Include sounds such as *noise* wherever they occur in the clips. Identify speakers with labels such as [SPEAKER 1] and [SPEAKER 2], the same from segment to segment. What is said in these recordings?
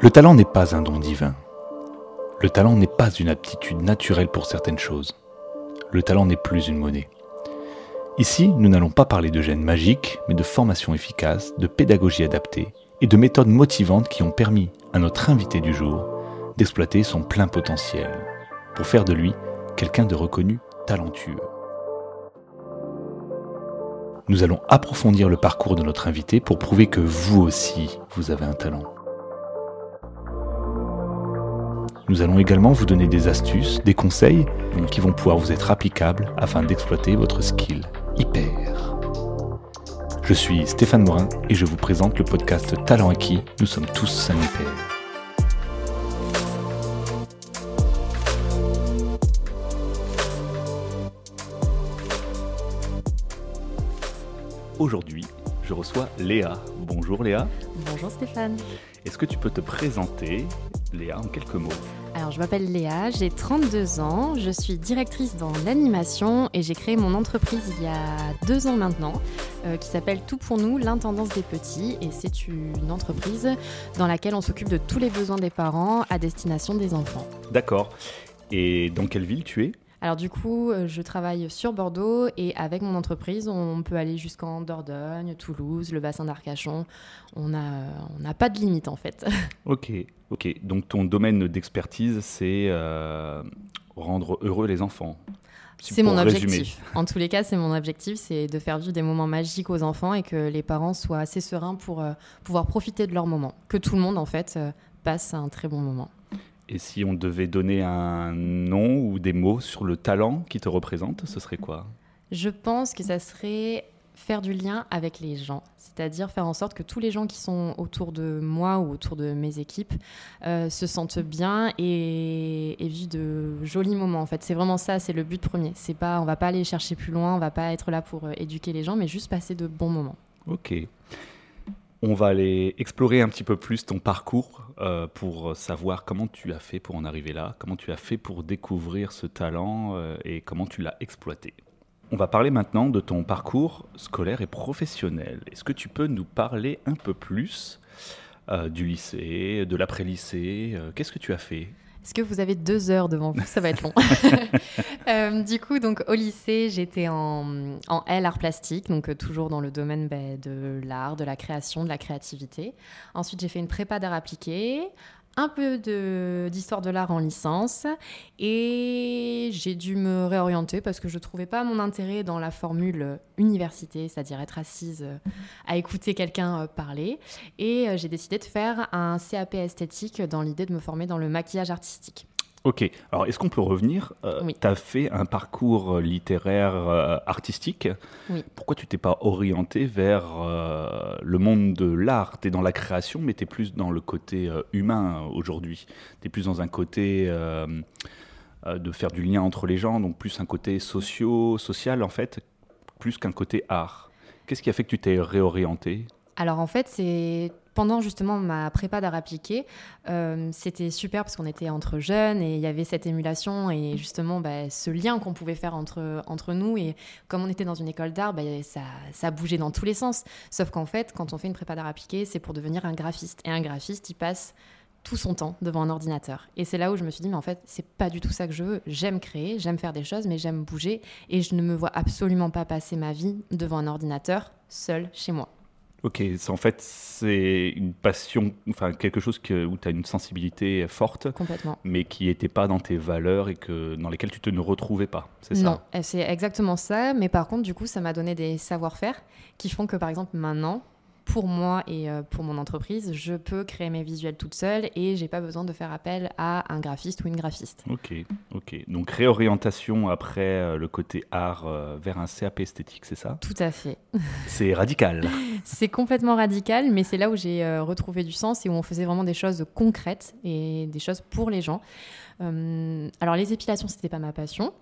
[SPEAKER 1] Le talent n'est pas un don divin. Le talent n'est pas une aptitude naturelle pour certaines choses. Le talent n'est plus une monnaie. Ici, nous n'allons pas parler de gènes magiques, mais de formation efficace, de pédagogie adaptée et de méthodes motivantes qui ont permis à notre invité du jour d'exploiter son plein potentiel pour faire de lui quelqu'un de reconnu talentueux. Nous allons approfondir le parcours de notre invité pour prouver que vous aussi, vous avez un talent. Nous allons également vous donner des astuces, des conseils qui vont pouvoir vous être applicables afin d'exploiter votre skill hyper. Je suis Stéphane Morin et je vous présente le podcast Talent acquis. Nous sommes tous un hyper. Aujourd'hui, je reçois Léa. Bonjour Léa.
[SPEAKER 2] Bonjour Stéphane.
[SPEAKER 1] Est-ce que tu peux te présenter, Léa, en quelques mots
[SPEAKER 2] Alors, je m'appelle Léa, j'ai 32 ans, je suis directrice dans l'animation et j'ai créé mon entreprise il y a deux ans maintenant euh, qui s'appelle Tout pour nous, l'intendance des petits. Et c'est une entreprise dans laquelle on s'occupe de tous les besoins des parents à destination des enfants.
[SPEAKER 1] D'accord. Et dans quelle ville tu es?
[SPEAKER 2] Alors du coup, euh, je travaille sur Bordeaux et avec mon entreprise, on peut aller jusqu'en Dordogne, Toulouse, le bassin d'Arcachon. On n'a on pas de limite en fait. *laughs*
[SPEAKER 1] Ok, ok. Donc ton domaine d'expertise, c'est euh, rendre heureux les enfants.
[SPEAKER 2] C'est mon objectif. En tous les cas, c'est mon objectif, c'est de faire vivre des moments magiques aux enfants et que les parents soient assez sereins pour euh, pouvoir profiter de leur moment. Que tout le monde, en fait, passe un très bon moment.
[SPEAKER 1] Et si on devait donner un nom ou des mots sur le talent qui te représente, ce serait quoi?
[SPEAKER 2] Je pense que ça serait faire du lien avec les gens, c'est-à-dire faire en sorte que tous les gens qui sont autour de moi ou autour de mes équipes euh, se sentent bien et, vivent de jolis moments. En fait, c'est vraiment ça, c'est le but premier. C'est pas, on va pas aller chercher plus loin, on va pas être là pour euh, éduquer les gens, mais juste passer de bons moments.
[SPEAKER 1] Ok. On va aller explorer un petit peu plus ton parcours euh, pour savoir comment tu as fait pour en arriver là, comment tu as fait pour découvrir ce talent euh, et comment tu l'as exploité. On va parler maintenant de ton parcours scolaire et professionnel. Est-ce que tu peux nous parler un peu plus euh, du lycée, de l'après-lycée Qu'est-ce que tu as fait?
[SPEAKER 2] Est-ce que vous avez deux heures devant vous? Ça va être long. *laughs* *laughs* Euh, du coup, donc au lycée, j'étais en, en L art plastique, donc euh, toujours dans le domaine ben, de l'art, de la création, de la créativité. Ensuite, j'ai fait une prépa d'art appliqué un peu d'histoire de, l'art en licence et j'ai dû me réorienter parce que je ne trouvais pas mon intérêt dans la formule université, c'est-à-dire être assise euh, à écouter quelqu'un euh, parler. Et euh, j'ai décidé de faire un CAP esthétique dans l'idée de me former dans le maquillage artistique.
[SPEAKER 1] Ok, alors est-ce qu'on peut revenir euh, Tu as fait un parcours euh, littéraire euh, artistique. Pourquoi tu t'es pas orienté vers le monde de l'art? Tu es dans la création, mais tu es plus dans le côté humain aujourd'hui. Tu es plus dans un côté de faire du lien entre les gens, donc plus un côté socio, social en fait, plus qu'un côté art. Qu'est-ce qui a fait que tu t'es réorienté?
[SPEAKER 2] Alors en fait, c'est pendant justement ma prépa d'art appliqué, euh, c'était super parce qu'on était entre jeunes et il y avait cette émulation et justement bah, ce lien qu'on pouvait faire entre, entre nous. Et comme on était dans une école d'art, bah, ça, ça bougeait dans tous les sens. Sauf qu'en fait, quand on fait une prépa d'art appliqué, c'est pour devenir un graphiste. Et un graphiste, il passe tout son temps devant un ordinateur. Et c'est là où je me suis dit, mais en fait, c'est pas du tout ça que je veux. J'aime créer, j'aime faire des choses, mais j'aime bouger. Et je ne me vois absolument pas passer ma vie devant un ordinateur seul chez moi.
[SPEAKER 1] Ok, en fait, c'est une passion, enfin quelque chose que, où tu as une sensibilité forte,
[SPEAKER 2] Complètement.
[SPEAKER 1] mais qui n'était pas dans tes valeurs et que, dans lesquelles tu te ne retrouvais pas, c'est ça?
[SPEAKER 2] Non, c'est exactement ça, mais par contre, du coup, ça m'a donné des savoir-faire qui font que, par exemple, maintenant, pour moi et euh, pour mon entreprise, je peux créer mes visuels toute seule et j'ai pas besoin de faire appel à un graphiste ou une graphiste.
[SPEAKER 1] Ok, ok. Donc réorientation après euh, le côté art euh, vers un CAP esthétique, c'est ça?
[SPEAKER 2] Tout à fait. *laughs*
[SPEAKER 1] C'est radical.
[SPEAKER 2] c'est complètement radical, mais c'est là où j'ai retrouvé du sens et où on faisait vraiment des choses concrètes et des choses pour les gens. alors les épilations, c'était pas ma passion.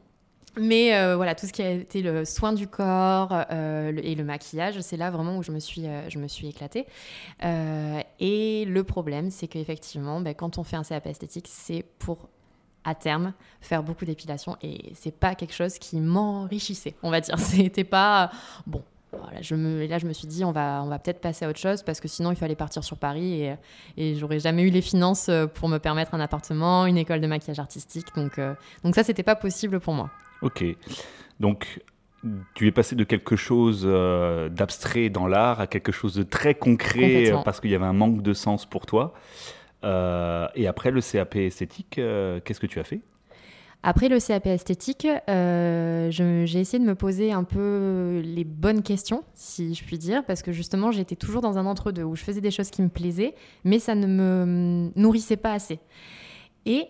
[SPEAKER 2] Mais euh, voilà, tout ce qui a été le soin du corps euh, et le maquillage, c'est là vraiment où je me suis, euh, je me suis éclatée. et le problème, c'est qu'effectivement, ben, quand on fait un CAP esthétique, c'est pour à terme faire beaucoup d'épilation et c'est pas quelque chose qui m'enrichissait, on va dire. *laughs* C'était pas bon. voilà, là, je me suis dit, on va, on va peut-être passer à autre chose parce que sinon, il fallait partir sur Paris et, et j'aurais jamais eu les finances pour me permettre un appartement, une école de maquillage artistique. Donc, donc ça, c'était pas possible pour moi.
[SPEAKER 1] Ok. Donc, tu es passé de quelque chose euh, d'abstrait dans l'art à quelque chose de très concret parce qu'il y avait un manque de sens pour toi. Euh, et après le CAP esthétique, euh, qu'est-ce que tu as fait?
[SPEAKER 2] Après le CAP esthétique, j'ai essayé de me poser un peu les bonnes questions, si je puis dire, parce que justement, j'étais toujours dans un entre-deux où je faisais des choses qui me plaisaient, mais ça ne me nourrissait pas assez. Et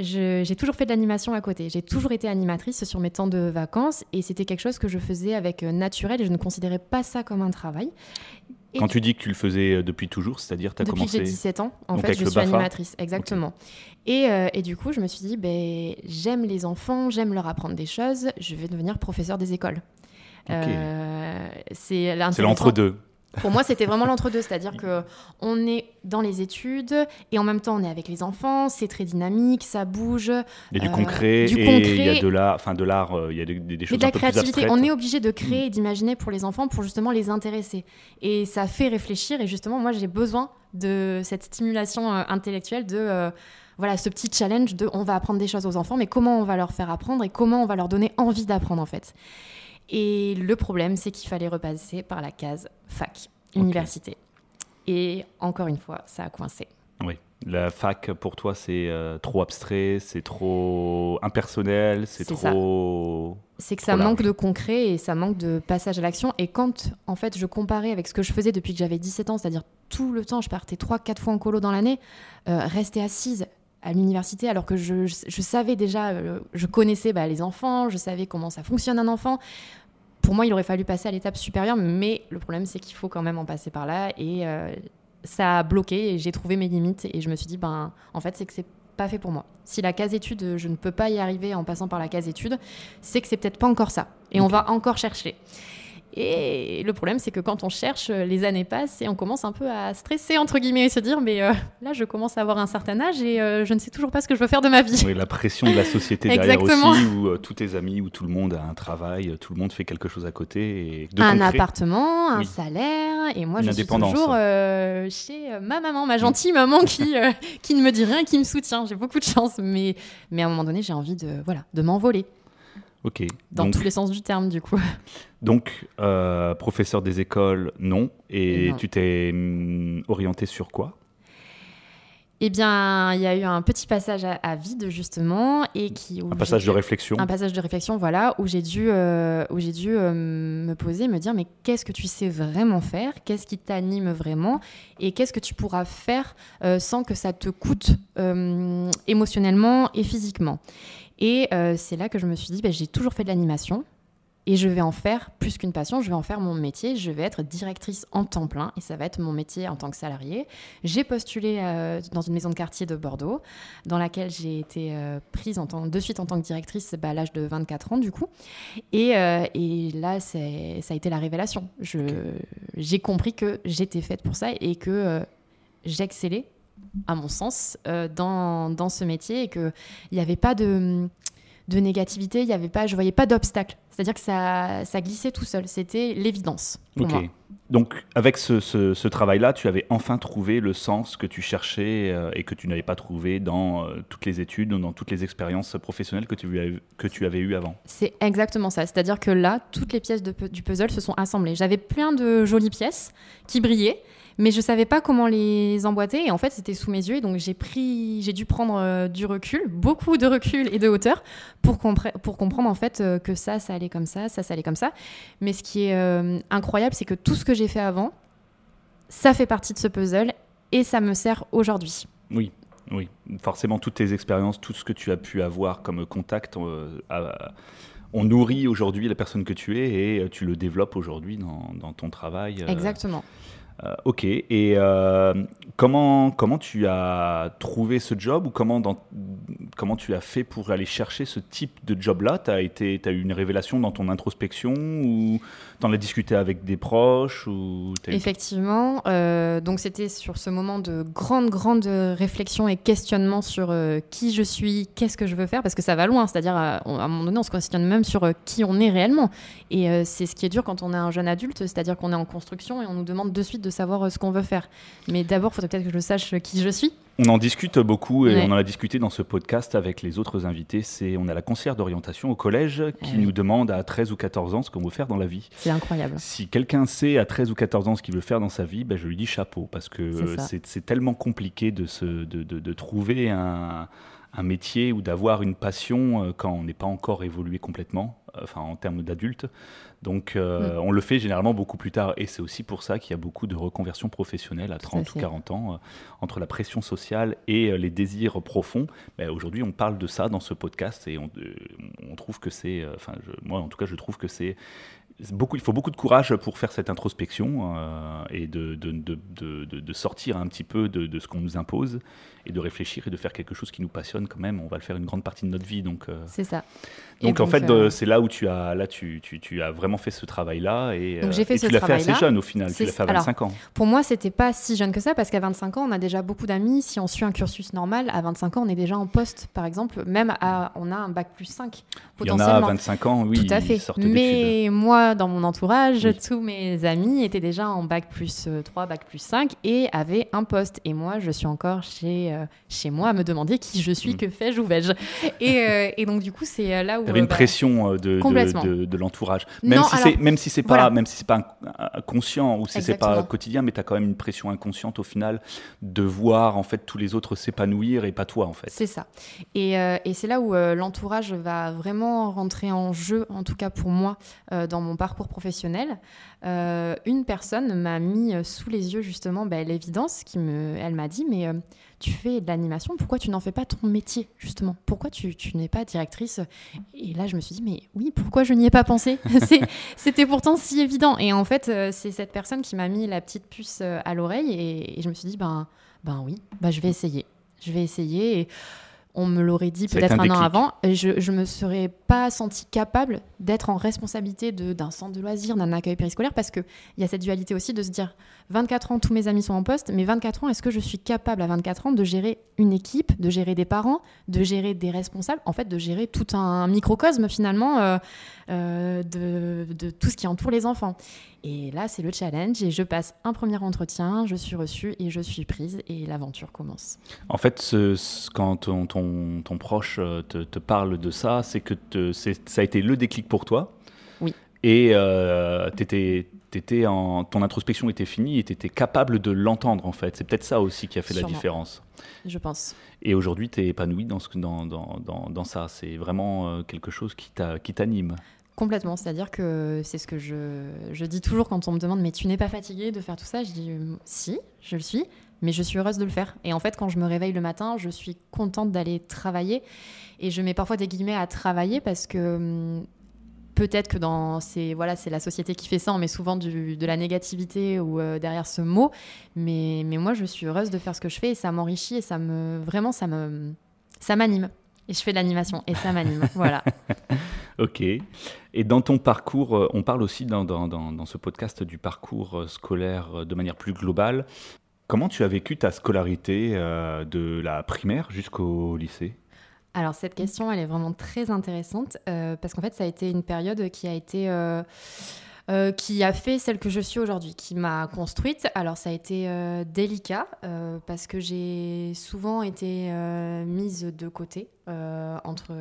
[SPEAKER 2] j'ai toujours fait de l'animation à côté. J'ai toujours été animatrice sur mes temps de vacances et c'était quelque chose que je faisais avec euh, naturel et je ne considérais pas ça comme un travail.
[SPEAKER 1] Quand tu dis que tu le faisais euh, depuis toujours, c'est-à-dire tu as
[SPEAKER 2] commencé Depuis j'ai 17 ans, en fait, je suis animatrice, exactement. Et, euh, et, du coup, je me suis dit, ben, j'aime les enfants, j'aime leur apprendre des choses, je vais devenir professeur des écoles.
[SPEAKER 1] c'est l'entre-deux.
[SPEAKER 2] Pour moi, c'était vraiment l'entre-deux, c'est-à-dire que on est dans les études et en même temps on est avec les enfants, c'est très dynamique, ça bouge.
[SPEAKER 1] Il y a du euh, concret, du et il y a de l'art, enfin de l'art, euh, il y a des, des choses
[SPEAKER 2] de la créativité. on est obligé de créer et d'imaginer pour les enfants pour justement les intéresser. Et ça fait réfléchir et justement moi j'ai besoin de cette stimulation euh, intellectuelle de voilà ce petit challenge de on va apprendre des choses aux enfants, mais comment on va leur faire apprendre et comment on va leur donner envie d'apprendre en fait. Et le problème, c'est qu'il fallait repasser par la case fac, université. Et encore une fois, ça a coincé.
[SPEAKER 1] Oui. La fac, pour toi, c'est euh, trop abstrait, c'est trop impersonnel, c'est trop.
[SPEAKER 2] C'est que ça manque de concret et ça manque de passage à l'action. Et quand, en fait, je comparais avec ce que je faisais depuis que j'avais 17 ans, c'est-à-dire tout le temps, je partais 3-4 fois en colo dans l'année, euh, rester assise à l'université alors que je, savais déjà, euh, je connaissais bah, les enfants, je savais comment ça fonctionne un enfant pour moi, il aurait fallu passer à l'étape supérieure, mais le problème, c'est qu'il faut quand même en passer par là. Et euh, ça a bloqué et j'ai trouvé mes limites. Et je me suis dit, ben, en fait, c'est que c'est pas fait pour moi. Si la case étude, je ne peux pas y arriver en passant par la case étude, c'est que c'est peut-être pas encore ça. Et on va encore chercher. Et le problème, c'est que quand on cherche, les années passent et on commence un peu à stresser, entre guillemets, et se dire, mais euh, là, je commence à avoir un certain âge et euh, je ne sais toujours pas ce que je veux faire de ma vie.
[SPEAKER 1] Oui, la pression de la société derrière aussi, où euh, tous tes amis, où tout le monde a un travail, tout le monde fait quelque chose à côté. Et
[SPEAKER 2] un appartement, un salaire, et moi, je suis toujours chez ma maman, ma gentille maman qui, qui ne me dit rien, qui me soutient. J'ai beaucoup de chance, mais, mais à un moment donné, j'ai envie de, voilà, de m'envoler.
[SPEAKER 1] Ok.
[SPEAKER 2] Dans tous les sens du terme, du coup. *laughs*
[SPEAKER 1] Donc, euh, professeur des écoles, non. Et tu t'es hum, orienté sur quoi?
[SPEAKER 2] Eh bien, il y a eu un petit passage à, vide justement et qui
[SPEAKER 1] un passage de réflexion.
[SPEAKER 2] Un passage de réflexion, voilà, où j'ai dû, euh, où j'ai dû euh, me poser, me dire mais qu'est-ce que tu sais vraiment faire, qu'est-ce qui t'anime vraiment? Et qu'est-ce que tu pourras faire sans que ça te coûte émotionnellement et physiquement? Et euh, c'est là que je me suis dit, bah, j'ai toujours fait de l'animation et je vais en faire plus qu'une passion, je vais en faire mon métier, je vais être directrice en temps plein et ça va être mon métier en tant que salarié. J'ai postulé euh, dans une maison de quartier de Bordeaux dans laquelle j'ai été euh, prise en tant, de suite en tant que directrice bah, à l'âge de 24 ans du coup. Et, et là, ça a été la révélation. J'ai compris que j'étais faite pour ça et que j'excellais à mon sens, euh, dans, dans, ce métier et qu'il n'y avait pas de, de négativité, il y avait pas, je voyais pas d'obstacle. C'est-à-dire que ça, ça glissait tout seul. C'était l'évidence moi.
[SPEAKER 1] Donc, avec ce, ce, travail-là, tu avais enfin trouvé le sens que tu cherchais euh, et que tu n'avais pas trouvé dans euh, toutes les études ou dans toutes les expériences professionnelles que tu, avais, que tu avais eues avant.
[SPEAKER 2] C'est exactement ça. C'est-à-dire que là, toutes les pièces de, du puzzle se sont assemblées. J'avais plein de jolies pièces qui brillaient mais je savais pas comment les emboîter. Et en fait c'était sous mes yeux. Donc j'ai pris j'ai dû prendre euh, du recul beaucoup de recul et de hauteur pour, pour comprendre en fait euh, que ça ça allait comme ça ça ça allait comme ça. Mais ce qui est euh, incroyable c'est que tout ce que j'ai fait avant ça fait partie de ce puzzle et ça me sert aujourd'hui.
[SPEAKER 1] Oui oui. Forcément toutes tes expériences tout ce que tu as pu avoir comme contact on nourrit aujourd'hui la personne que tu es et tu le développes aujourd'hui dans, dans, ton travail
[SPEAKER 2] exactement.
[SPEAKER 1] Euh, ok. Et euh, comment, comment tu as trouvé ce job ou comment, comment tu as fait pour aller chercher ce type de job-là? Tu as, as eu une révélation dans ton introspection ou tu en as discuté avec des proches ou
[SPEAKER 2] Effectivement. Euh, donc c'était sur ce moment de grande, grande réflexion et questionnement sur qui je suis, qu'est-ce que je veux faire, parce que ça va loin. C'est-à-dire, à, un moment donné, on se questionne même sur qui on est réellement. Et c'est ce qui est dur quand on est un jeune adulte, c'est-à-dire qu'on est en construction et on nous demande de suite de savoir euh, ce qu'on veut faire. Mais d'abord, il faudrait peut-être que je sache qui je suis.
[SPEAKER 1] On en discute beaucoup et on en a discuté dans ce podcast avec les autres invités. C'est on a la conseillère d'orientation au collège qui nous demande à 13 ou 14 ans ce qu'on veut faire dans la vie.
[SPEAKER 2] C'est incroyable.
[SPEAKER 1] Si quelqu'un sait à 13 ou 14 ans ce qu'il veut faire dans sa vie, ben je lui dis chapeau parce que c'est tellement compliqué de, se, de, de, trouver un, un métier ou d'avoir une passion euh, quand on n'est pas encore évolué complètement, euh, enfin en termes d'adulte. Donc, euh, mm. on le fait généralement beaucoup plus tard. Et c'est aussi pour ça qu'il y a beaucoup de reconversions professionnelles à 30 ou 40 ans, euh, entre la pression sociale et euh, les désirs profonds. Aujourd'hui, on parle de ça dans ce podcast et on, on trouve que c'est. Enfin, moi, en tout cas, je trouve que c'est. Beaucoup, il faut beaucoup de courage pour faire cette introspection et de, de, de, de, sortir un petit peu de, ce qu'on nous impose et de réfléchir et de faire quelque chose qui nous passionne quand même. On va le faire une grande partie de notre vie. Donc,
[SPEAKER 2] c'est ça.
[SPEAKER 1] Donc, en fait, c'est là où tu as, là, tu, tu, tu as vraiment fait ce travail-là et,
[SPEAKER 2] Donc, j'ai fait
[SPEAKER 1] tu
[SPEAKER 2] l'as fait
[SPEAKER 1] assez jeune au final, tu l'as fait à 25 ans.
[SPEAKER 2] Pour moi, c'était pas si jeune que ça parce qu'à 25 ans, on a déjà beaucoup d'amis. Si on suit un cursus normal, à 25 ans, on est déjà en poste, par exemple. Même à, on a un bac plus 5 potentiellement.
[SPEAKER 1] Il y en a à 25 ans, oui.
[SPEAKER 2] Tout à fait. Mais moi, dans mon entourage, tous mes amis étaient déjà en bac plus 3, euh, bac plus 5 et avaient un poste. Et moi, je suis encore chez, euh, chez moi à me demander qui je suis, mm. que fais-je, où vais-je. Et, euh, et, donc, du coup, c'est là où.
[SPEAKER 1] Il y avait une bah, pression de, de, de, l'entourage. Même même si c'est pas, même si c'est pas conscient ou si c'est pas quotidien, mais tu as quand même une pression inconsciente au final de voir en fait tous les autres s'épanouir et pas toi en fait.
[SPEAKER 2] C'est ça. Et, euh, et c'est là où l'entourage va vraiment rentrer en jeu, en tout cas pour moi, dans mon parcours professionnel. une personne m'a mis sous les yeux justement bah, l'évidence, qui me, elle m'a dit mais tu fais de l'animation, pourquoi tu n'en fais pas ton métier, justement? Pourquoi tu, n'es pas directrice? Et là, je me suis dit, mais oui, pourquoi je n'y ai pas pensé? *laughs* C'était pourtant si évident. Et en fait, euh, c'est cette personne qui m'a mis la petite puce euh, à l'oreille et, je me suis dit, ben, ben oui, ben je vais essayer. Je vais essayer. Et on me l'aurait dit peut-être un, an avant, et je ne me serais pas sentie capable d'être en responsabilité d'un centre de loisirs, d'un accueil périscolaire, parce qu'il y a cette dualité aussi de se dire 24 ans, tous mes amis sont en poste, mais 24 ans, est-ce que je suis capable à 24 ans de gérer une équipe, de gérer des parents, de gérer des responsables, en fait, de gérer tout un microcosme finalement euh, euh, de, de, tout ce qui entoure les enfants. Et là, c'est le challenge, et je passe un premier entretien, je suis reçue et je suis prise, et l'aventure commence.
[SPEAKER 1] En fait, ce, quand ton, ton, ton, proche euh, te, te, parle de ça, c'est que te, ça a été le déclic pour toi.
[SPEAKER 2] Oui.
[SPEAKER 1] Et euh, étais étais en, ton introspection était finie et tu étais capable de l'entendre en fait. C'est peut-être ça aussi qui a fait la différence.
[SPEAKER 2] Je pense.
[SPEAKER 1] Et aujourd'hui, tu es épanoui dans, ce, dans, dans, dans, dans ça. C'est vraiment euh, quelque chose qui t'anime.
[SPEAKER 2] Complètement, c'est-à-dire que c'est ce que je, je, dis toujours quand on me demande mais tu n'es pas fatiguée de faire tout ça? Je dis euh, si, je le suis, mais je suis heureuse de le faire. Et en fait, quand je me réveille le matin, je suis contente d'aller travailler. Et je mets parfois des guillemets à travailler parce que hum, peut-être que dans c'est voilà c'est la société qui fait ça on met souvent du, de la négativité ou euh, derrière ce mot. Mais, mais moi je suis heureuse de faire ce que je fais et ça m'enrichit et ça me vraiment ça me ça m'anime. Et je fais de l'animation et ça m'anime. *laughs* Voilà.
[SPEAKER 1] Ok. Et dans ton parcours euh, on parle aussi dans, dans, dans, dans ce podcast du parcours euh, scolaire de manière plus globale comment tu as vécu ta scolarité de la primaire jusqu'au lycée?
[SPEAKER 2] Alors cette question, elle est vraiment très intéressante euh, parce qu'en fait, ça a été une période qui a été... Euh, euh, qui a fait celle que je suis aujourd'hui, qui m'a construite. Alors ça a été délicat parce que j'ai souvent été mise de côté euh, entre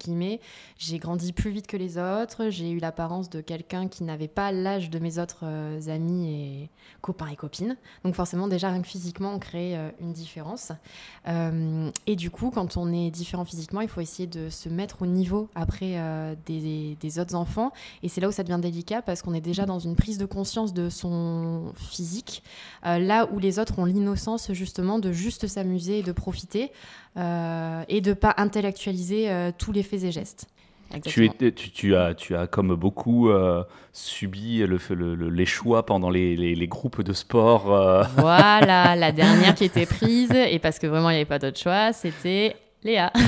[SPEAKER 2] guillemets. J'ai grandi plus vite que les autres. J'ai eu l'apparence de quelqu'un qui n'avait pas l'âge de mes autres euh, amis et copains et copines. Donc forcément, déjà, rien que physiquement, on crée euh, une différence. et du coup, quand on est différent physiquement, il faut essayer de se mettre au niveau après des, des, autres enfants. Et c'est là où ça devient délicat parce qu'on est déjà dans une prise de conscience de son physique, là où les autres ont l'innocence justement de juste s'amuser et de profiter. Et de pas intellectualiser euh, tous les faits et gestes.
[SPEAKER 1] Tu, tu, as, tu as, comme beaucoup, euh, subi le, les choix pendant les, les, groupes de sport. Euh.
[SPEAKER 2] Voilà, la *laughs* dernière qui était prise, et parce que vraiment il n'y avait pas d'autre choix, c'était Léa. *laughs*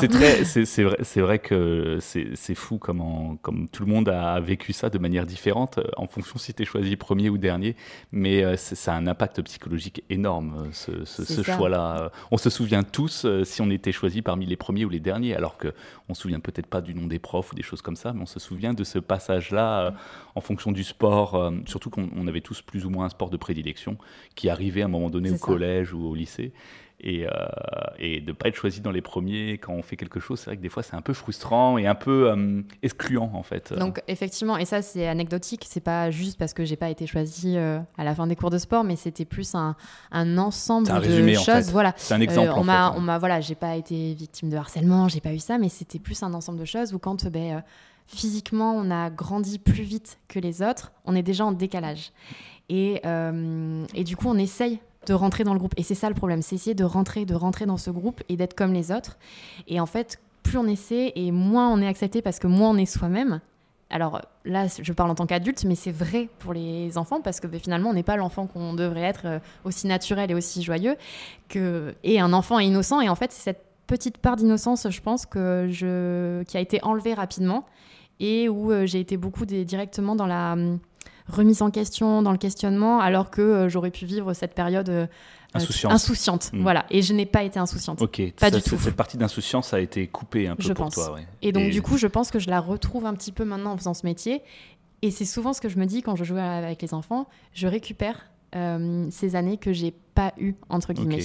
[SPEAKER 1] C'est très, c'est vrai, vrai, que c'est fou comment, comme tout le monde a vécu ça de manière différente euh, en fonction si tu es choisi premier ou dernier. Mais euh, ça a un impact psychologique énorme, euh, ce, ce, choix-là. On se souvient tous si on était choisi parmi les premiers ou les derniers, alors qu'on ne se souvient peut-être pas du nom des profs ou des choses comme ça, mais on se souvient de ce passage-là en fonction du sport, surtout qu'on avait tous plus ou moins un sport de prédilection qui arrivait à un moment donné au collège ou au lycée et, euh, et de ne pas être choisi dans les premiers quand on fait quelque chose, c'est vrai que des fois c'est un peu frustrant et un peu euh, excluant en fait.
[SPEAKER 2] Donc effectivement, et ça c'est anecdotique, c'est pas juste parce que j'ai pas été choisi euh, à la fin des cours de sport, mais c'était plus un, un ensemble
[SPEAKER 1] un
[SPEAKER 2] de choses. Voilà.
[SPEAKER 1] C'est un exemple.
[SPEAKER 2] on m'a, on m'a, voilà, j'ai pas été victime de harcèlement, j'ai pas eu ça, mais c'était plus un ensemble de choses où quand ben, physiquement on a grandi plus vite que les autres, on est déjà en décalage. Et, et du coup, on essaye de rentrer dans le groupe. Et c'est ça le problème, c'est essayer de rentrer, de rentrer dans ce groupe et d'être comme les autres. Et en fait, plus on essaie et moins on est accepté parce que moins on est soi-même. Alors là, je parle en tant qu'adulte, mais c'est vrai pour les enfants parce que ben, finalement, on n'est pas l'enfant qu'on devrait être euh, aussi naturel et aussi joyeux que et un enfant est innocent. Et en fait, c'est cette petite part d'innocence, je pense, que qui a été enlevée rapidement et où euh, j'ai été beaucoup directement dans la hum, remise en question, dans le questionnement, alors que euh, j'aurais pu vivre cette période euh, insouciante. Hmm. Voilà, et je n'ai pas été insouciante.
[SPEAKER 1] Ok,
[SPEAKER 2] pas du tout.
[SPEAKER 1] Cette partie d'insouciance a été coupée un peu
[SPEAKER 2] je
[SPEAKER 1] pour
[SPEAKER 2] pense.
[SPEAKER 1] toi.
[SPEAKER 2] Et donc, du coup, je pense que je la retrouve un petit peu maintenant en faisant ce métier. Et c'est souvent ce que je me dis quand je joue avec les enfants. Je récupère euh, ces années que j'ai pas eues, entre guillemets.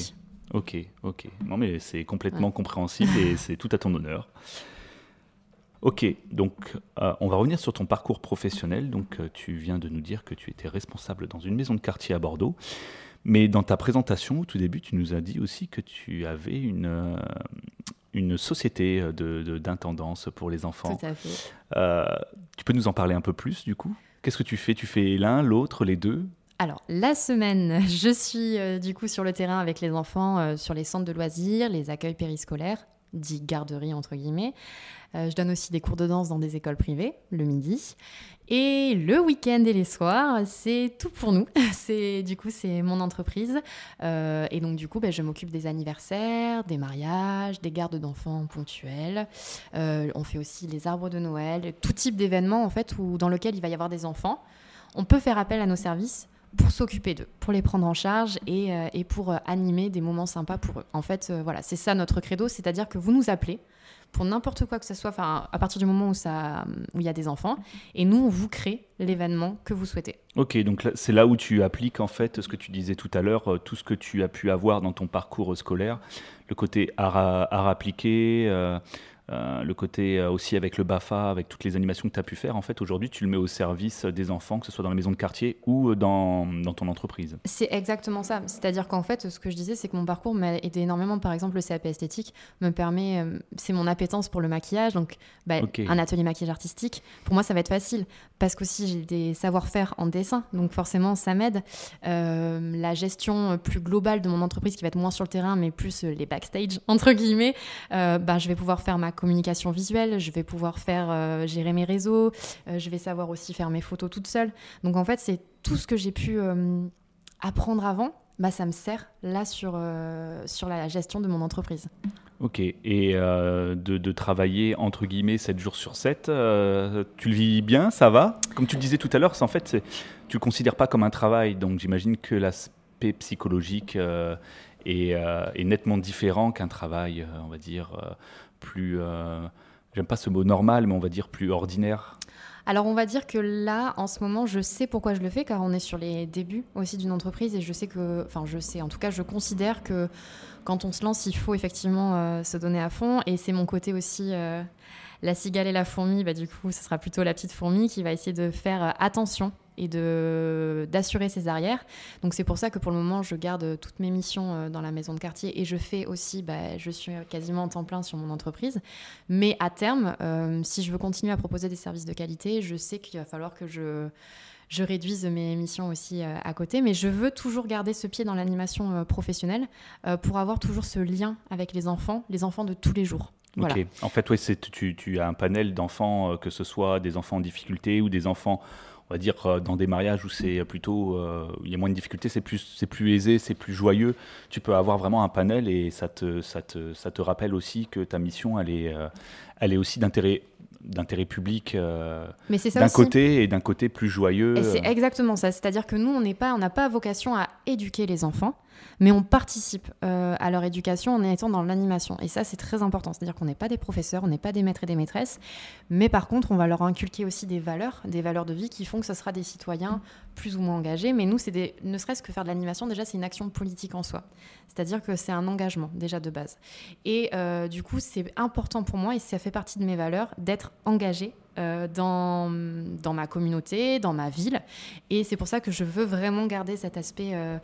[SPEAKER 1] Ok, ok. Non, mais c'est complètement compréhensible et c'est tout à ton honneur. Ok, donc euh, on va revenir sur ton parcours professionnel. Donc euh, tu viens de nous dire que tu étais responsable dans une maison de quartier à Bordeaux. Mais dans ta présentation, au tout début, tu nous as dit aussi que tu avais une, euh, une société d'intendance de, pour les enfants.
[SPEAKER 2] Tout à fait.
[SPEAKER 1] tu peux nous en parler un peu plus du coup? Qu'est-ce que tu fais? Tu fais l'un, l'autre, les deux?
[SPEAKER 2] Alors, la semaine, *laughs* je suis du coup sur le terrain avec les enfants sur les centres de loisirs, les accueils périscolaires, dit garderie entre guillemets. Euh, je donne aussi des cours de danse dans des écoles privées le midi. Et le week-end et les soirs, c'est tout pour nous. *laughs* C'est du coup c'est mon entreprise euh, et donc du coup ben, je m'occupe des anniversaires, des mariages, des gardes d'enfants ponctuels. Euh, on fait aussi les arbres de Noël, tout type d'événements en fait où, dans lequel il va y avoir des enfants. On peut faire appel à nos services pour s'occuper d'eux, pour les prendre en charge et, et pour animer des moments sympas pour eux. En fait, voilà, c'est ça notre credo, c'est-à-dire que vous nous appelez, pour n'importe quoi que ce soit, à partir du moment où ça, où il y a des enfants, et nous on vous crée l'événement que vous souhaitez.
[SPEAKER 1] Ok, donc c'est là où tu appliques en fait ce que tu disais tout à l'heure, euh, tout ce que tu as pu avoir dans ton parcours scolaire, le côté art, appliqué, euh, euh, le côté euh, aussi avec le BAFA, avec toutes les animations que tu as pu faire, en fait, aujourd'hui, tu le mets au service des enfants, que ce soit dans la maison de quartier ou euh, dans, dans ton entreprise.
[SPEAKER 2] C'est exactement ça. C'est-à-dire qu'en fait, ce que je disais, c'est que mon parcours m'a aidé énormément. Par exemple, le CAP esthétique me permet, c'est mon appétence pour le maquillage, donc bah, un atelier maquillage artistique. Pour moi, ça va être facile parce qu'aussi j'ai des savoir-faire en dessin, donc forcément, ça m'aide. la gestion plus globale de mon entreprise, qui va être moins sur le terrain, mais plus les backstage *laughs* entre guillemets, bah, je vais pouvoir faire ma communication visuelle, je vais pouvoir faire euh, gérer mes réseaux, euh, je vais savoir aussi faire mes photos toute seule. Donc en fait, c'est tout ce que j'ai pu euh, apprendre avant, bah, ça me sert là sur, sur la gestion de mon entreprise.
[SPEAKER 1] Ok, et de, de, travailler entre guillemets 7 jours sur 7, tu le vis bien, ça va? Comme tu le disais tout à l'heure, en fait, tu ne le considères pas comme un travail, donc j'imagine que l'aspect psychologique est, est, nettement différent qu'un travail, on va dire, plus, euh, j'aime pas ce mot normal, mais on va dire plus ordinaire.
[SPEAKER 2] Alors on va dire que là, en ce moment, je sais pourquoi je le fais, car on est sur les débuts aussi d'une entreprise et je sais que, enfin je sais, en tout cas je considère que quand on se lance, il faut effectivement euh, se donner à fond. Et c'est mon côté aussi, euh, la cigale et la fourmi, bah, du coup ce sera plutôt la petite fourmi qui va essayer de faire attention et d'assurer ses arrières. Donc c'est pour ça que pour le moment je garde toutes mes missions euh, dans la maison de quartier et je fais aussi, bah, je suis quasiment en temps plein sur mon entreprise. Mais à terme, euh, si je veux continuer à proposer des services de qualité, je sais qu'il va falloir que je je réduise mes missions aussi euh, à côté, mais je veux toujours garder ce pied dans l'animation professionnelle pour avoir toujours ce lien avec les enfants, les enfants de tous les jours.
[SPEAKER 1] Ok. En fait, ouais, tu, tu, as un panel d'enfants, que ce soit des enfants en difficulté ou des enfants on va dire, euh, dans des mariages où c'est plutôt, euh, il y a moins de difficultés, c'est plus, c'est plus aisé, c'est plus joyeux. Tu peux avoir vraiment un panel et ça te, rappelle aussi que ta mission, elle euh, elle est aussi d'intérêt d'intérêt public d'un côté et d'un côté plus joyeux.
[SPEAKER 2] Et c'est exactement ça. C'est-à-dire que nous, on n'est pas, on n'a pas vocation à éduquer les enfants mais on participe euh, à leur éducation en étant dans l'animation. Et ça, c'est très important. C'est-à-dire qu'on n'est pas des professeurs, on n'est pas des maîtres et des maîtresses, mais par contre, on va leur inculquer aussi des valeurs, des valeurs de vie qui font que ce sera des citoyens plus ou moins engagés. Mais nous, des... ne serait-ce que faire de l'animation, déjà, c'est une action politique en soi. C'est-à-dire que c'est un engagement, déjà de base. Et euh, du coup, c'est important pour moi, et ça fait partie de mes valeurs, d'être engagé euh, dans, dans ma communauté, dans ma ville. Et c'est pour ça que je veux vraiment garder cet aspect, euh,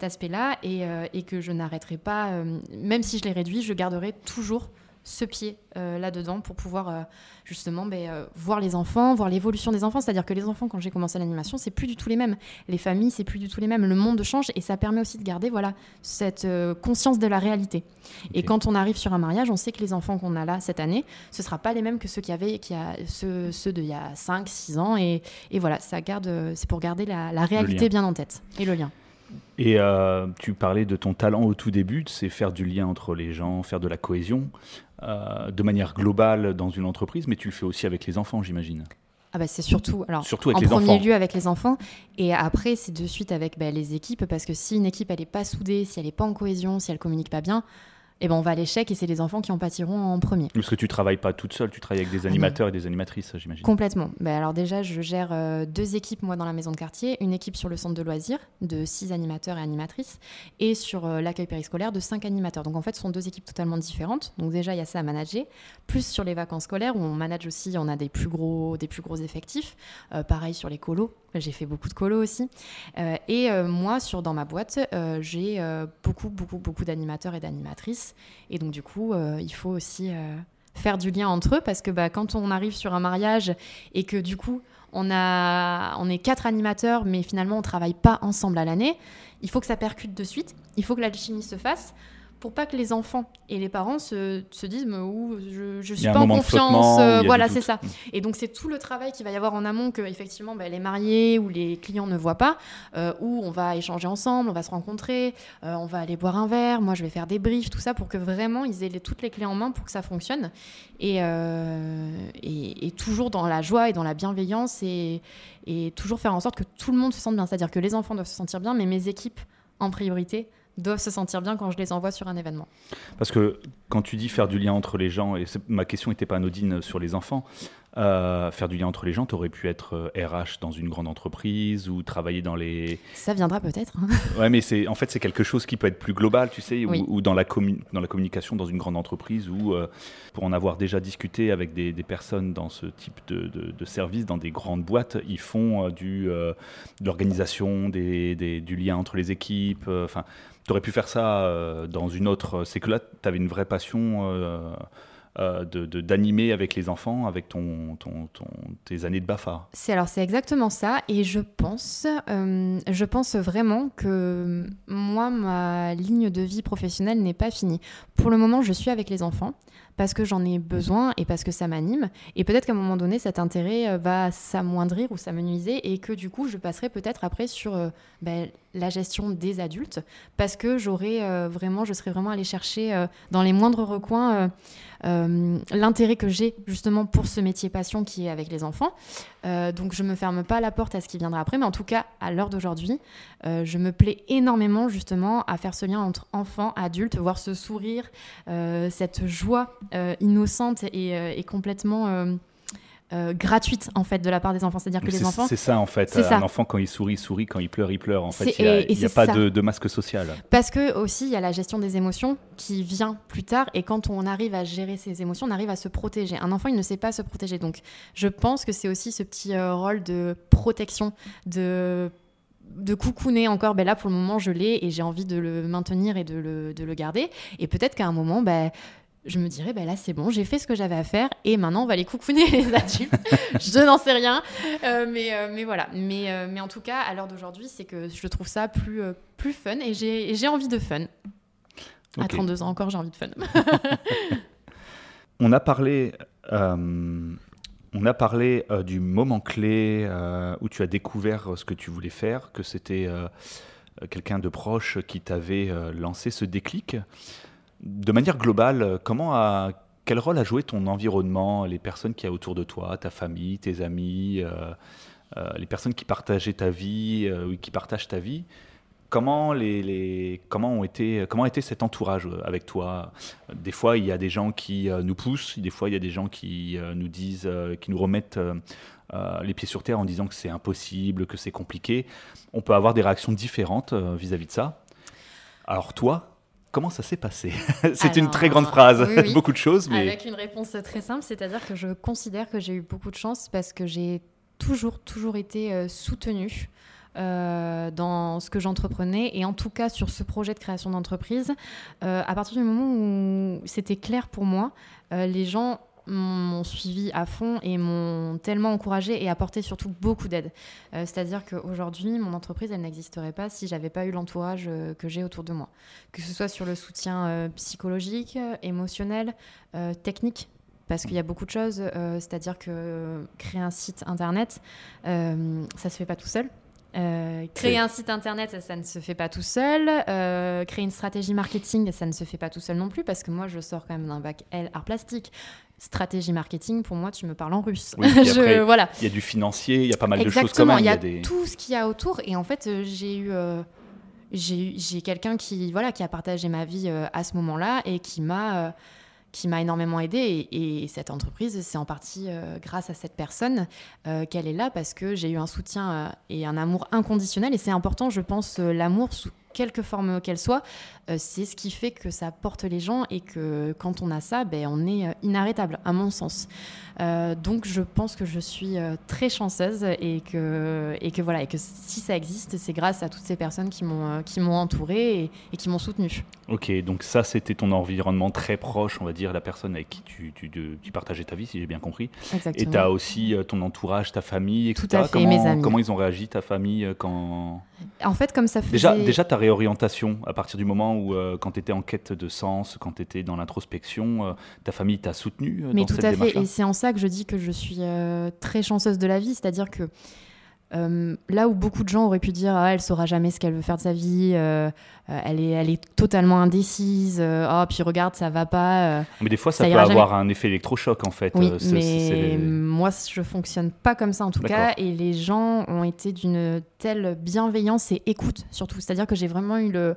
[SPEAKER 2] aspect-là et, euh, et, que je n'arrêterai pas, même si je l'ai réduit, je garderai toujours ce pied euh, là-dedans pour pouvoir euh, justement euh, voir les enfants, voir l'évolution des enfants. C'est-à-dire que les enfants, quand j'ai commencé l'animation, c'est plus du tout les mêmes. Les familles, c'est plus du tout les mêmes. Le monde change et ça permet aussi de garder voilà, cette conscience de la réalité. Et quand on arrive sur un mariage, on sait que les enfants qu'on a là cette année, ce ne sera pas les mêmes que ceux qui avaient, qui a, ceux, ceux d'il y a 5, 6 ans. Et, et voilà, ça garde, c'est pour garder la, la réalité bien en tête et le lien.
[SPEAKER 1] Et euh, tu parlais de ton talent au tout début, c'est faire du lien entre les gens, faire de la cohésion, euh, de manière globale dans une entreprise, mais tu le fais aussi avec les enfants, j'imagine.
[SPEAKER 2] Ah bah c'est surtout, alors, surtout avec en premier lieu avec les enfants, et après c'est de suite avec bah, les équipes, parce que si une équipe elle n'est pas soudée, si elle n'est pas en cohésion, si elle communique pas bien, eh ben on va à l'échec et c'est les enfants qui en pâtiront en premier.
[SPEAKER 1] Parce que tu travailles pas toute seule, tu travailles avec des animateurs et des animatrices, j'imagine.
[SPEAKER 2] Complètement. Ben alors déjà, je gère euh, deux équipes moi dans la maison de quartier, une équipe sur le centre de loisirs de six animateurs et animatrices et sur euh, l'accueil périscolaire de cinq animateurs. Donc en fait, ce sont deux équipes totalement différentes. Donc déjà, il y a ça à manager. Plus sur les vacances scolaires où on manage aussi, on a des plus gros, des plus gros effectifs. Euh, pareil sur les colos, j'ai fait beaucoup de colos aussi. Euh, et euh, moi, sur, dans ma boîte, euh, j'ai beaucoup, beaucoup, beaucoup d'animateurs et d'animatrices. Et donc, du coup, il faut aussi faire du lien entre eux parce que bah, quand on arrive sur un mariage et que du coup, on, a, on est quatre animateurs, mais finalement, on travaille pas ensemble à l'année, il faut que ça percute de suite. Il faut que l'alchimie se fasse pour pas que les enfants et les parents se, se disent où je, je suis pas en confiance euh, voilà c'est ça. Et donc c'est tout le travail qu'il va y avoir en amont que effectivement bah, les mariés ou les clients ne voient pas euh, où on va échanger ensemble on va se rencontrer euh, on va aller boire un verre moi je vais faire des briefs tout ça pour que vraiment ils aient les, toutes les clés en main pour que ça fonctionne. Et, et, et, toujours dans la joie et dans la bienveillance et, et toujours faire en sorte que tout le monde se sente bien. C'est à dire que les enfants doivent se sentir bien mais mes équipes en priorité doivent se sentir bien quand je les envoie sur un événement.
[SPEAKER 1] Parce que quand tu dis faire du lien entre les gens, et ma question n'était pas anodine sur les enfants, euh, faire du lien entre les gens, tu aurais pu être RH euh, dans une grande entreprise ou travailler dans les...
[SPEAKER 2] Ça viendra peut-être. Hein. *laughs*
[SPEAKER 1] ouais, mais c'est en fait c'est quelque chose qui peut être plus global, tu sais, ou, dans, la dans la communication dans une grande entreprise, ou euh, pour en avoir déjà discuté avec des, personnes dans ce type de, de, service, dans des grandes boîtes, ils font du, de l'organisation, des, du lien entre les équipes, enfin... Tu aurais pu faire ça dans une autre. C'est que là, tu avais une vraie passion euh, d'animer avec les enfants, avec ton, tes années de BAFA.
[SPEAKER 2] C'est alors c'est exactement ça, et je pense, euh, je pense vraiment que moi ma ligne de vie professionnelle n'est pas finie. Pour le moment, je suis avec les enfants parce que j'en ai besoin et parce que ça m'anime. Et peut-être qu'à un moment donné, cet intérêt euh, va s'amoindrir ou s'amenuiser et que du coup, je passerai peut-être après sur euh, ben, la gestion des adultes parce que j'aurai euh, vraiment, je serai vraiment allée chercher dans les moindres recoins l'intérêt que j'ai justement pour ce métier passion qui est avec les enfants. Donc je me ferme pas la porte à ce qui viendra après, mais en tout cas, à l'heure d'aujourd'hui, je me plais énormément justement à faire ce lien entre enfants, adultes, voir ce sourire, cette joie euh, innocente et, euh, complètement euh, gratuite en fait de la part des enfants. C'est-à-dire que les enfants.
[SPEAKER 1] C'est ça en fait. Un enfant quand il sourit, il sourit. Quand il pleure, il pleure. En fait, il n'y a, pas de, masque social.
[SPEAKER 2] Parce que aussi, il y a la gestion des émotions qui vient plus tard. Et quand on arrive à gérer ses émotions, on arrive à se protéger. Un enfant, il ne sait pas se protéger. Donc, je pense que c'est aussi ce petit rôle de protection, de de coucouner encore, ben là pour le moment je l'ai et j'ai envie de le maintenir et de le, de le garder. Et peut-être qu'à un moment, ben, je me dirais, bah là c'est bon, j'ai fait ce que j'avais à faire et maintenant on va aller coucouner *laughs* les adultes. *laughs* je n'en sais rien, euh, mais, euh, mais voilà. Mais, euh, mais en tout cas, à l'heure d'aujourd'hui, c'est que je trouve ça plus, plus fun et j'ai envie de fun. À 32 ans encore, j'ai envie de fun. *laughs*
[SPEAKER 1] On a parlé, on a parlé du moment clé où tu as découvert ce que tu voulais faire, que c'était quelqu'un de proche qui t'avait lancé ce déclic. De manière globale, comment a, quel rôle a joué ton environnement, les personnes qui y a autour de toi, ta famille, tes amis, les personnes qui partageaient ta vie ou qui partagent ta vie? Comment, les, ont été, a été cet entourage euh, avec toi? Des fois, il y a des gens qui euh, nous poussent, des fois, il y a des gens qui euh, nous disent, qui nous remettent les pieds sur terre en disant que c'est impossible, que c'est compliqué. On peut avoir des réactions différentes vis-à-vis de ça. Alors toi, comment ça s'est passé *laughs* C'est une très grande phrase, *laughs* beaucoup de choses. Mais...
[SPEAKER 2] Avec une réponse très simple, c'est-à-dire que je considère que j'ai eu beaucoup de chance parce que j'ai toujours, toujours été soutenue euh, dans ce que j'entreprenais et en tout cas sur ce projet de création d'entreprise, euh, à partir du moment où c'était clair pour moi, euh, les gens m'ont suivi à fond et m'ont tellement encouragé et apporté surtout beaucoup d'aide. C'est-à-dire qu'aujourd'hui, mon entreprise, elle n'existerait pas si j'avais pas eu l'entourage que j'ai autour de moi. Que ce soit sur le soutien psychologique, émotionnel, technique, parce qu'il y a beaucoup de choses. C'est-à-dire que créer un site internet, ça se fait pas tout seul. Euh, créer un site internet, ça, ne se fait pas tout seul. Euh, créer une stratégie marketing, ça ne se fait pas tout seul non plus, parce que moi, je sors quand même d'un bac L art plastique. Stratégie marketing, pour moi, tu me parles en russe. *laughs*
[SPEAKER 1] je, voilà. Il y a du financier, il y a pas mal de choses quand même.
[SPEAKER 2] Il y a, tout ce qu'il y a autour. Et en fait, euh, j'ai eu. j'ai quelqu'un qui, voilà, qui a partagé ma vie à ce moment-là et qui m'a qui m'a énormément aidé et, cette entreprise, c'est en partie euh, grâce à cette personne euh, qu'elle est là parce que j'ai eu un soutien euh, et un amour inconditionnel. Et c'est important, je pense, l'amour quelque forme qu'elle soit, c'est ce qui fait que ça porte les gens et que quand on a ça, ben, on est inarrêtable, à mon sens. donc je pense que je suis très chanceuse et que, et que voilà, et que si ça existe, c'est grâce à toutes ces personnes qui m'ont m'ont entourée et, et qui m'ont soutenue.
[SPEAKER 1] Ok, donc ça c'était ton environnement très proche, on va dire, la personne avec qui tu, tu, partageais ta vie, si j'ai bien compris.
[SPEAKER 2] Exactement.
[SPEAKER 1] Et tu as aussi euh, ton entourage, ta famille, etc.
[SPEAKER 2] Tout à fait,
[SPEAKER 1] comment,
[SPEAKER 2] mes amis.
[SPEAKER 1] comment ils ont réagi, ta famille, euh, quand...
[SPEAKER 2] En fait, comme ça faisait...
[SPEAKER 1] Déjà, déjà ta réorientation, à partir du moment où, euh, quand tu étais en quête de sens, quand tu étais dans l'introspection, ta famille t'a soutenu
[SPEAKER 2] Mais
[SPEAKER 1] tout
[SPEAKER 2] à fait, et c'est en ça que je dis que je suis très chanceuse de la vie, c'est-à-dire que euh, là où beaucoup de gens auraient pu dire ah, elle saura jamais ce qu'elle veut faire de sa vie, euh, euh, elle, est, elle est totalement indécise, oh, puis regarde, ça va pas.
[SPEAKER 1] mais des fois, ça, peut avoir un effet électrochoc en fait.
[SPEAKER 2] Oui, mais moi, je fonctionne pas comme ça en tout cas, et les gens ont été d'une telle bienveillance et écoute surtout. C'est-à-dire que j'ai vraiment eu le,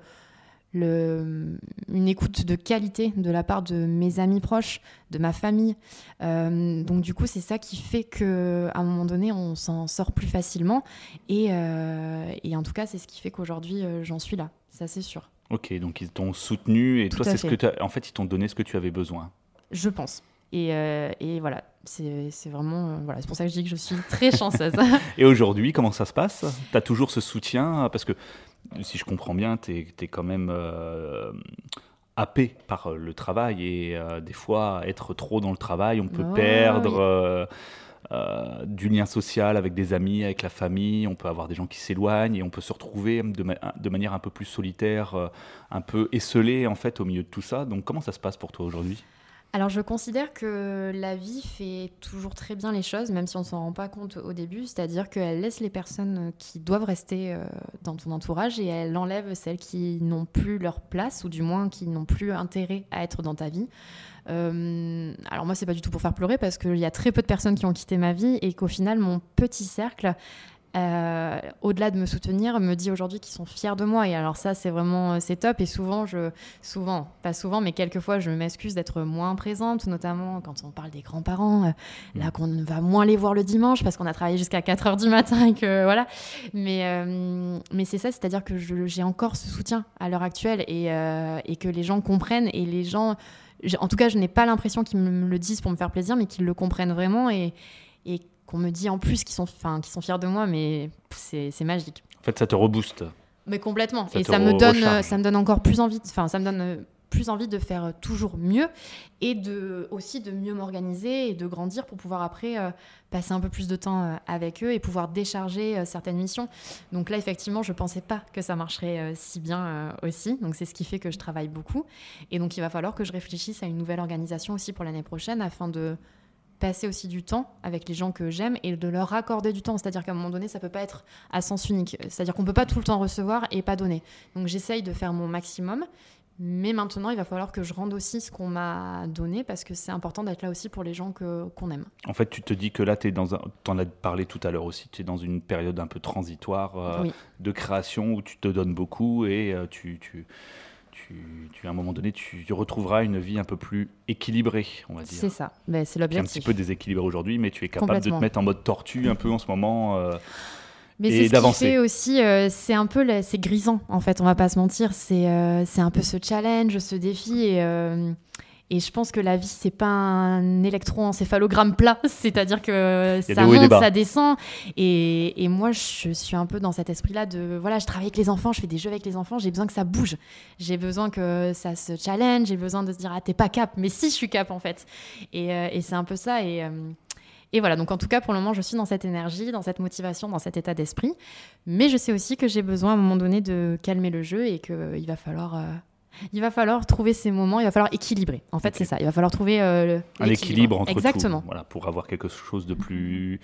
[SPEAKER 2] le, une écoute de qualité de la part de mes amis proches, de ma famille. Euh, donc du coup, c'est ça qui fait que à un moment donné, on s'en sort plus facilement. Et, euh, et en tout cas, c'est ce qui fait qu'aujourd'hui, euh, j'en suis là. Ça, c'est sûr.
[SPEAKER 1] Ok, donc ils t'ont soutenu et toi, c'est ce que en fait, ils t'ont donné ce que tu avais besoin.
[SPEAKER 2] Je pense. Et, et voilà, c'est vraiment. voilà, c'est pour ça que je dis que je suis très chanceuse. *laughs*
[SPEAKER 1] et aujourd'hui, comment ça se passe? Tu as toujours ce soutien? Parce que si je comprends bien, tu es, quand même euh, happé par euh, le travail et euh, des fois, être trop dans le travail, on peut perdre du lien social avec des amis, avec la famille, on peut avoir des gens qui s'éloignent et on peut se retrouver de, de, manière un peu plus solitaire, un peu esselé en fait au milieu de tout ça. Donc comment ça se passe pour toi aujourd'hui?
[SPEAKER 2] Alors je considère que la vie fait toujours très bien les choses, même si on ne s'en rend pas compte au début, c'est-à-dire qu'elle laisse les personnes qui doivent rester euh, dans ton entourage et elle enlève celles qui n'ont plus leur place, ou du moins qui n'ont plus intérêt à être dans ta vie. Euh, alors moi, c'est pas du tout pour faire pleurer parce qu'il y a très peu de personnes qui ont quitté ma vie et qu'au final, mon petit cercle, euh, au-delà de me soutenir, me dit aujourd'hui qu'ils sont fiers de moi. Et alors ça, c'est vraiment euh, c'est top. Et souvent, je, souvent, pas souvent, mais quelquefois, je m'excuse d'être moins présente, notamment quand on parle des grands-parents, euh, là qu'on va moins les voir le dimanche parce qu'on a travaillé jusqu'à 4 heures du matin et que voilà. Mais, mais c'est ça, c'est-à-dire que j'ai encore ce soutien à l'heure actuelle et, et, que les gens comprennent et les gens, en tout cas, je n'ai pas l'impression qu'ils me le disent pour me faire plaisir, mais qu'ils le comprennent vraiment et, et qu'on me dit en plus qu'ils sont, sont fiers de moi, mais c'est magique.
[SPEAKER 1] En fait, ça te rebooste.
[SPEAKER 2] Mais complètement. et ça me, donne, ça me donne encore plus envie, enfin, ça me donne plus envie de faire toujours mieux et de, aussi de mieux m'organiser et de grandir pour pouvoir après euh, passer un peu plus de temps euh, avec eux et pouvoir décharger certaines missions. Donc là, effectivement, je ne pensais pas que ça marcherait si bien aussi. Donc c'est ce qui fait que je travaille beaucoup. Et donc il va falloir que je réfléchisse à une nouvelle organisation aussi pour l'année prochaine afin de passer aussi du temps avec les gens que j'aime et de leur accorder du temps. C'est-à-dire qu'à un moment donné, ça peut pas être à sens unique. C'est-à-dire qu'on peut pas tout le temps recevoir et pas donner. Donc j'essaye de faire mon maximum. Mais maintenant, il va falloir que je rende aussi ce qu'on m'a donné parce que c'est important d'être là aussi pour les gens qu'on aime.
[SPEAKER 1] En fait, tu te dis que là, tu en as parlé tout à l'heure aussi, tu es dans une période un peu transitoire euh, de création où tu te donnes beaucoup et euh, tu, tu tu, à un moment donné, tu, retrouveras une vie un peu plus équilibrée, on va dire.
[SPEAKER 2] C'est ça, mais c'est l'objectif.
[SPEAKER 1] un petit peu déséquilibré aujourd'hui, mais tu es capable de te mettre en mode tortue un peu en ce moment. Euh,
[SPEAKER 2] mais c'est ce fait aussi, euh, c'est un peu, c'est grisant en fait, on va pas se mentir. C'est euh, c'est un peu ce challenge, ce défi et et je pense que la vie, c'est pas un électroencéphalogramme plat, *laughs* c'est-à-dire que ça monte, ça descend. Et, et, moi, je suis un peu dans cet esprit-là de voilà, je travaille avec les enfants, je fais des jeux avec les enfants, j'ai besoin que ça bouge, j'ai besoin que ça se challenge, j'ai besoin de se dire ah t'es pas cap, mais si je suis cap en fait. Et, euh, et c'est un peu ça. Et, euh, et voilà, donc en tout cas, pour le moment, je suis dans cette énergie, dans cette motivation, dans cet état d'esprit. Mais je sais aussi que j'ai besoin à un moment donné de calmer le jeu et qu'il va falloir euh, il va falloir trouver ces moments, il va falloir équilibrer. En fait, c'est ça. Il va falloir trouver euh,
[SPEAKER 1] un équilibre entre Exactement. Tout, voilà, pour avoir quelque chose de plus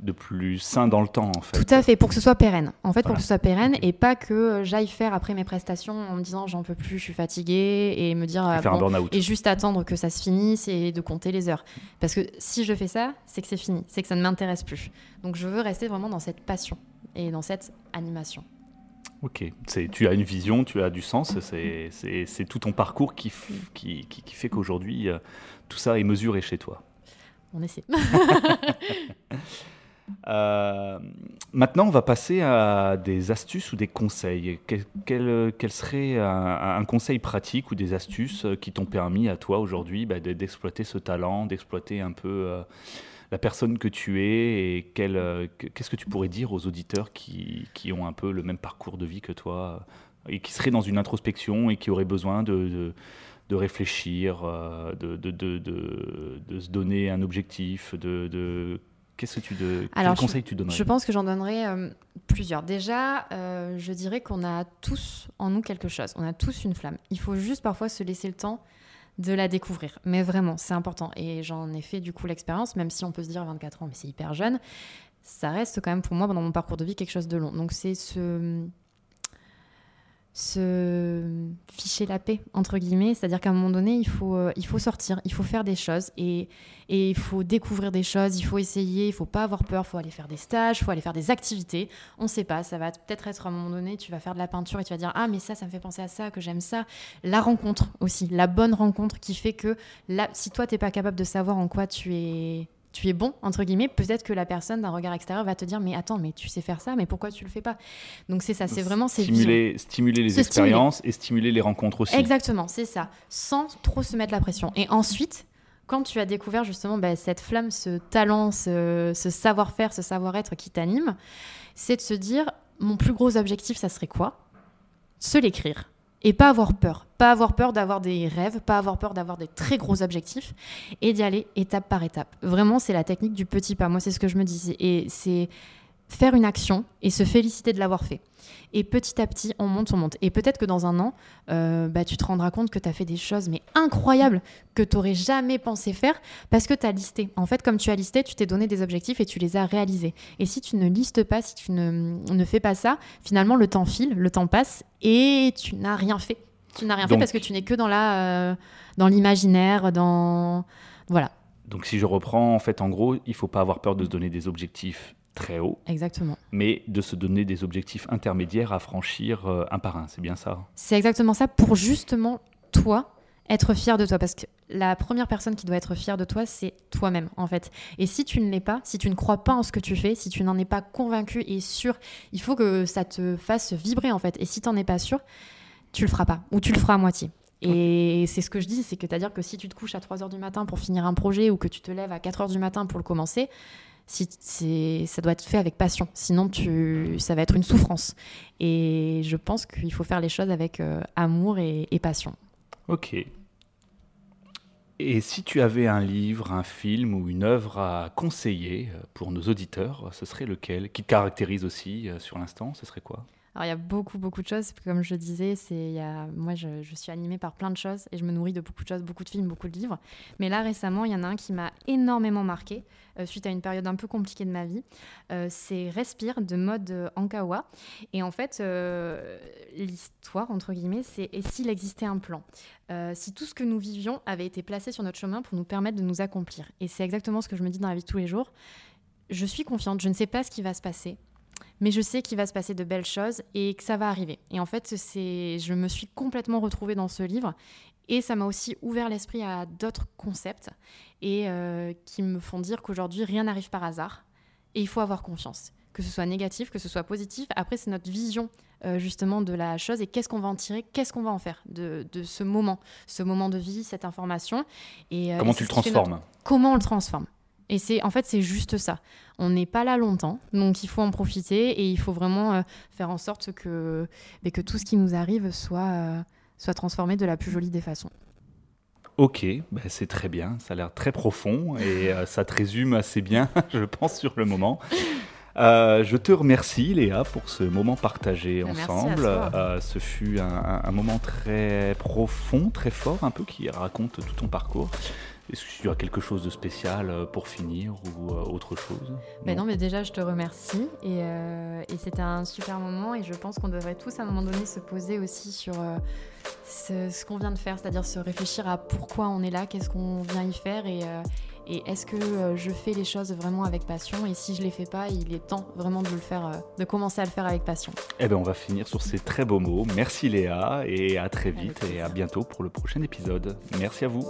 [SPEAKER 1] de plus sain dans le temps en fait.
[SPEAKER 2] Tout à fait, pour que ce soit pérenne. En fait, pour que ce soit pérenne et pas que euh, j'aille faire après mes prestations en me disant j'en peux plus, je suis fatiguée et me dire
[SPEAKER 1] et, euh,
[SPEAKER 2] et juste attendre que ça se finisse et de compter les heures. Parce que si je fais ça, c'est que c'est fini, c'est que ça ne m'intéresse plus. Donc je veux rester vraiment dans cette passion et dans cette animation.
[SPEAKER 1] Ok, tu as une vision, tu as du sens, c'est tout ton parcours qui, qui, qui, fait qu'aujourd'hui, euh, tout ça est mesuré chez toi.
[SPEAKER 2] On essaie. *laughs*
[SPEAKER 1] euh, maintenant, on va passer à des astuces ou des conseils. Quel, quel, serait un, conseil pratique ou des astuces qui t'ont permis à toi aujourd'hui bah, d'exploiter ce talent, d'exploiter un peu... Euh, la personne que tu es et euh, qu'est-ce que tu pourrais dire aux auditeurs qui, qui, ont un peu le même parcours de vie que toi et qui seraient dans une introspection et qui auraient besoin de, de, réfléchir, euh, de, de, se donner un objectif, de, Qu'est-ce que tu de quel conseil tu donnerais?
[SPEAKER 2] Je pense que j'en donnerais euh, plusieurs. Déjà, je dirais qu'on a tous en nous quelque chose. On a tous une flamme. Il faut juste parfois se laisser le temps de la découvrir. Mais vraiment, c'est important. Et j'en ai fait du coup l'expérience, même si on peut se dire 24 ans, mais c'est hyper jeune. Ça reste quand même pour moi, dans mon parcours de vie, quelque chose de long. Donc c'est ce, se ficher la paix, entre guillemets. C'est-à-dire qu'à un moment donné, il faut, euh, il faut sortir, il faut faire des choses et, et il faut découvrir des choses, il faut essayer, il faut pas avoir peur, il faut aller faire des stages, il faut aller faire des activités. On ne sait pas, ça va peut-être être à un moment donné, tu vas faire de la peinture et tu vas dire Ah, mais ça, ça me fait penser à ça, que j'aime ça. La rencontre aussi, la bonne rencontre qui fait que là, si toi, tu n'es pas capable de savoir en quoi tu es tu es bon, entre guillemets, peut-être que la personne d'un regard extérieur va te dire Mais attends, mais tu sais faire ça, mais pourquoi tu le fais pas? Donc c'est ça, c'est vraiment
[SPEAKER 1] stimuler, stimuler les expériences et stimuler les rencontres aussi.
[SPEAKER 2] Exactement, c'est ça, sans trop se mettre la pression. Et ensuite, quand tu as découvert justement bah, cette flamme, ce talent, ce, ce savoir-faire, ce savoir-être qui t'anime, c'est de se dire Mon plus gros objectif, ça serait quoi? Se l'écrire et pas avoir peur. Pas avoir peur d'avoir des rêves, pas avoir peur d'avoir des très gros objectifs et d'y aller étape par étape. Vraiment, c'est la technique du petit pas. Moi, c'est ce que je me disais. Et c'est faire une action et se féliciter de l'avoir fait. Et petit à petit, on monte, on monte. Et peut-être que dans un an, euh, bah, tu te rendras compte que tu as fait des choses mais incroyables que tu n'aurais jamais pensé faire parce que tu as listé. En fait, comme tu as listé, tu t'es donné des objectifs et tu les as réalisés. Et si tu ne listes pas, si tu ne, ne fais pas ça, finalement, le temps file, le temps passe et tu n'as rien fait. Tu n'as rien fait parce que tu n'es que dans la, euh, dans l'imaginaire, dans voilà.
[SPEAKER 1] Donc si je reprends, en fait, en gros, il faut pas avoir peur de se donner des objectifs très haut.
[SPEAKER 2] Exactement.
[SPEAKER 1] Mais de se donner des objectifs intermédiaires à franchir euh, un par un, c'est bien ça
[SPEAKER 2] C'est exactement ça pour justement toi être fier de toi parce que la première personne qui doit être fière de toi, c'est toi-même en fait. Et si tu ne l'es pas, si tu ne crois pas en ce que tu fais, si tu n'en es pas convaincu et sûr, il faut que ça te fasse vibrer en fait. Et si tu n'en es pas sûr, tu le feras pas ou tu le feras à moitié. Et c'est ce que je dis, c'est que c'est-à-dire que si tu te couches à 3h du matin pour finir un projet ou que tu te lèves à 4h du matin pour le commencer, si ça doit être fait avec passion. Sinon, tu, ça va être une souffrance. Et je pense qu'il faut faire les choses avec euh, amour et, passion.
[SPEAKER 1] Ok. Et si tu avais un livre, un film ou une œuvre à conseiller pour nos auditeurs, ce serait lequel? Qui te caractérise aussi sur l'instant? Ce serait quoi?
[SPEAKER 2] Alors, il y a beaucoup, beaucoup de choses. Comme je disais, c'est, moi, je, suis animée par plein de choses et je me nourris de beaucoup de choses, beaucoup de films, beaucoup de livres. Mais là, récemment, il y en a un qui m'a énormément marqué euh, suite à une période un peu compliquée de ma vie. Euh, c'est Respire de mode Ankawa. Et en fait, euh, l'histoire, entre guillemets, c'est et s'il existait un plan? Si tout ce que nous vivions avait été placé sur notre chemin pour nous permettre de nous accomplir. Et c'est exactement ce que je me dis dans la vie de tous les jours. Je suis confiante, je ne sais pas ce qui va se passer mais je sais qu'il va se passer de belles choses et que ça va arriver. Et en fait, c'est, je me suis complètement retrouvée dans ce livre et ça m'a aussi ouvert l'esprit à d'autres concepts et euh, qui me font dire qu'aujourd'hui, rien n'arrive par hasard et il faut avoir confiance. Que ce soit négatif, que ce soit positif. Après, c'est notre vision euh, justement de la chose et qu'est-ce qu'on va en tirer, qu'est-ce qu'on va en faire de, ce moment, ce moment de vie, cette information.
[SPEAKER 1] Et, euh, comment tu le transformes?
[SPEAKER 2] Comment on le transforme? Et c'est en fait c'est juste ça. On n'est pas là longtemps, donc il faut en profiter et il faut vraiment euh, faire en sorte que, que tout ce qui nous arrive soit, euh, soit transformé de la plus jolie des façons.
[SPEAKER 1] Ok, bah, c'est très bien, ça a l'air très profond et euh, ça te résume assez bien, *laughs* je pense, sur le moment. je te remercie Léa pour ce moment partagé bah, ensemble. ce fut un, un, moment très profond, très fort, un peu qui raconte tout ton parcours. Est-ce qu'il y a quelque chose de spécial euh, pour finir ou euh, autre chose?
[SPEAKER 2] Mais non. mais déjà, je te remercie. Et, euh, et c'était un super moment. Et je pense qu'on devrait tous, à un moment donné, se poser aussi sur ce, qu'on vient de faire, c'est-à-dire se réfléchir à pourquoi on est là, qu'est-ce qu'on vient y faire et, et est-ce que je fais les choses vraiment avec passion Et si je les fais pas, il est temps vraiment de le faire, de commencer à le faire avec passion.
[SPEAKER 1] Eh bien, on va finir sur ces très beaux mots. Merci Léa et à très vite et à bientôt pour le prochain épisode. Merci à vous.